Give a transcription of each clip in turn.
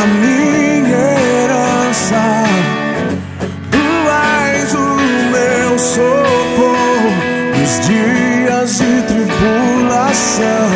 a minha herança. Tu és o meu socorro nos dias de tribulação.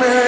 me.